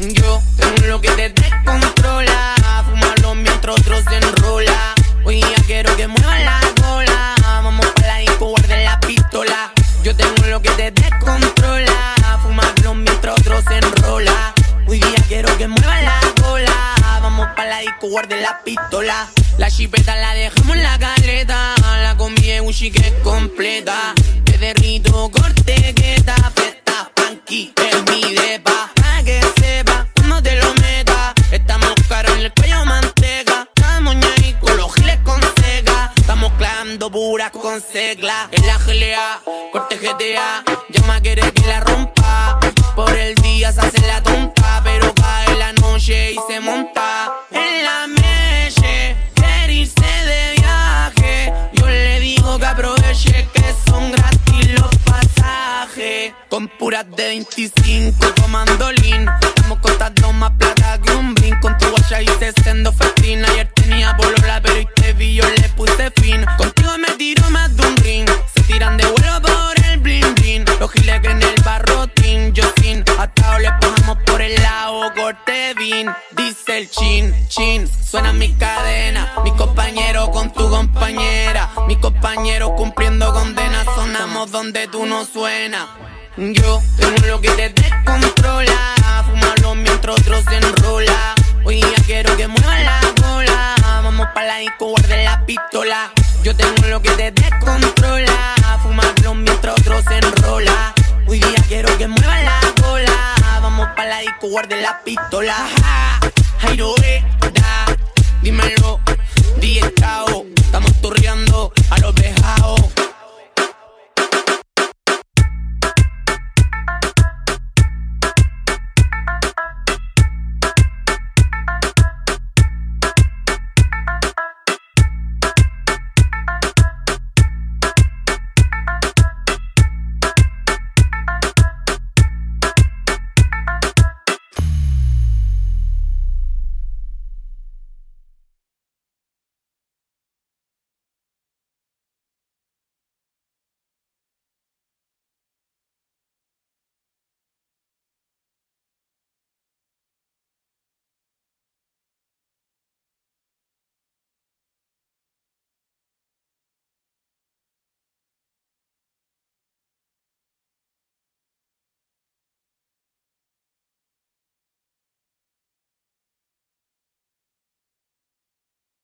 Yo tengo lo que te descontrola. Fumarlo mientras otros se enrola. Hoy día quiero que mueva la cola. Vamos para la disco, guarde la pistola. Yo tengo lo que te descontrola. Fumarlo mientras otros se enrola. Hoy día quiero que mueva la cola. Vamos para la disco, guarde la pistola. La chipeta la dejamos en la caleta. La combi de Gucci que es completa. Puras con segla. En la GLA, corte GTA. Llama quiere que la rompa. Por el día se hace la tonta. Pero cae la noche y se monta. En la meche, quiere irse de viaje. Yo le digo que aproveche que son gratis los pasajes. Con puras de 25 tomando lean. Estamos contando más plata dice el chin, chin. Suena mi cadena. Mi compañero con tu compañera. Mi compañero cumpliendo condena. Sonamos donde tú no suenas. Yo tengo lo que te descontrola. Fumarlo mientras otros se enrola. Hoy día quiero que mueva la cola. Vamos para la disco, guarde la pistola. Yo tengo lo que te descontrola. Fumarlo mientras otros se enrola. Hoy día quiero que mueva la cola. Vamos para la disco, guarde la pistola. Jairo, da. Dímelo,